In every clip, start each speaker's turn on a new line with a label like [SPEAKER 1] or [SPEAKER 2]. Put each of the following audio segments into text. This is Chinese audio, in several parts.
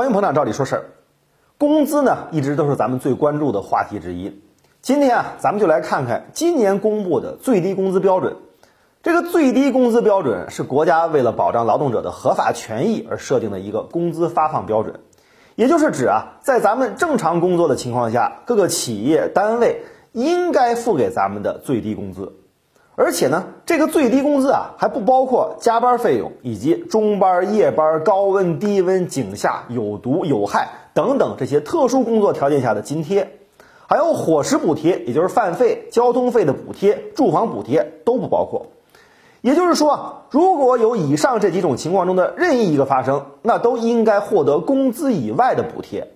[SPEAKER 1] 欢迎捧场，照理说事儿。工资呢，一直都是咱们最关注的话题之一。今天啊，咱们就来看看今年公布的最低工资标准。这个最低工资标准是国家为了保障劳动者的合法权益而设定的一个工资发放标准，也就是指啊，在咱们正常工作的情况下，各个企业单位应该付给咱们的最低工资。而且呢，这个最低工资啊，还不包括加班费用以及中班、夜班、高温、低温、井下、有毒、有害等等这些特殊工作条件下的津贴，还有伙食补贴，也就是饭费、交通费的补贴、住房补贴都不包括。也就是说，如果有以上这几种情况中的任意一个发生，那都应该获得工资以外的补贴。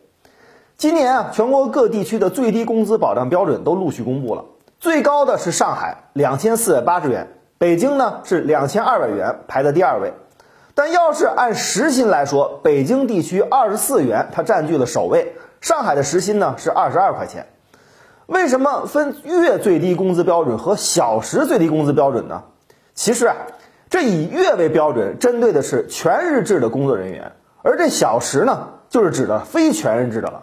[SPEAKER 1] 今年啊，全国各地区的最低工资保障标准都陆续公布了。最高的是上海两千四百八十元，北京呢是两千二百元，排在第二位。但要是按时薪来说，北京地区二十四元，它占据了首位。上海的时薪呢是二十二块钱。为什么分月最低工资标准和小时最低工资标准呢？其实啊，这以月为标准，针对的是全日制的工作人员，而这小时呢，就是指的非全日制的了。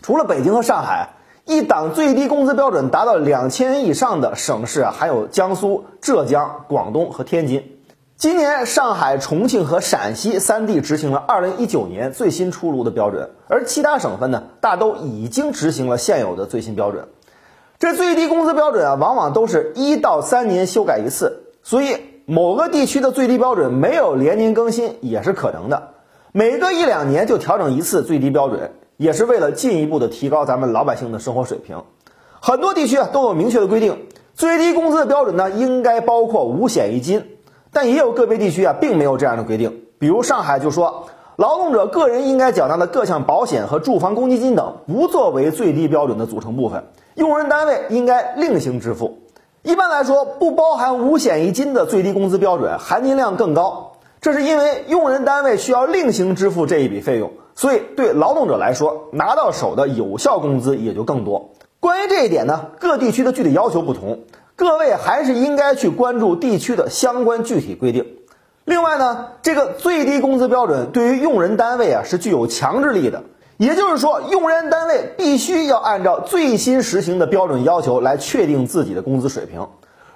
[SPEAKER 1] 除了北京和上海。一档最低工资标准达到两千元以上的省市，还有江苏、浙江、广东和天津。今年上海、重庆和陕西三地执行了二零一九年最新出炉的标准，而其他省份呢，大都已经执行了现有的最新标准。这最低工资标准啊，往往都是一到三年修改一次，所以某个地区的最低标准没有连年更新也是可能的。每隔一两年就调整一次最低标准。也是为了进一步的提高咱们老百姓的生活水平，很多地区啊都有明确的规定，最低工资的标准呢应该包括五险一金，但也有个别地区啊并没有这样的规定，比如上海就说，劳动者个人应该缴纳的各项保险和住房公积金等不作为最低标准的组成部分，用人单位应该另行支付。一般来说，不包含五险一金的最低工资标准含金量更高，这是因为用人单位需要另行支付这一笔费用。所以，对劳动者来说，拿到手的有效工资也就更多。关于这一点呢，各地区的具体要求不同，各位还是应该去关注地区的相关具体规定。另外呢，这个最低工资标准对于用人单位啊是具有强制力的，也就是说，用人单位必须要按照最新实行的标准要求来确定自己的工资水平。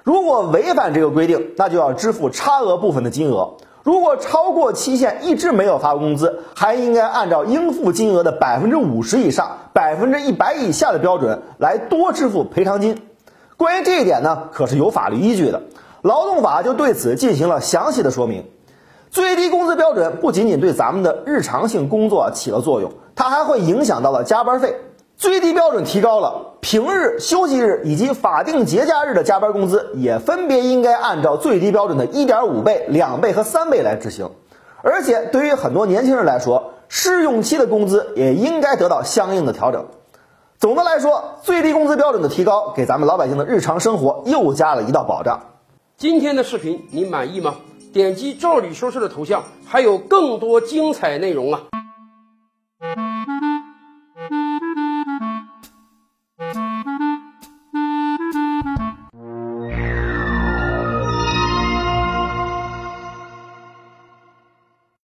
[SPEAKER 1] 如果违反这个规定，那就要支付差额部分的金额。如果超过期限一直没有发工资，还应该按照应付金额的百分之五十以上、百分之一百以下的标准来多支付赔偿金。关于这一点呢，可是有法律依据的，劳动法就对此进行了详细的说明。最低工资标准不仅仅对咱们的日常性工作起了作用，它还会影响到了加班费。最低标准提高了，平日、休息日以及法定节假日的加班工资也分别应该按照最低标准的一点五倍、两倍和三倍来执行。而且，对于很多年轻人来说，试用期的工资也应该得到相应的调整。总的来说，最低工资标准的提高，给咱们老百姓的日常生活又加了一道保障。
[SPEAKER 2] 今天的视频你满意吗？点击赵理说事的头像，还有更多精彩内容啊！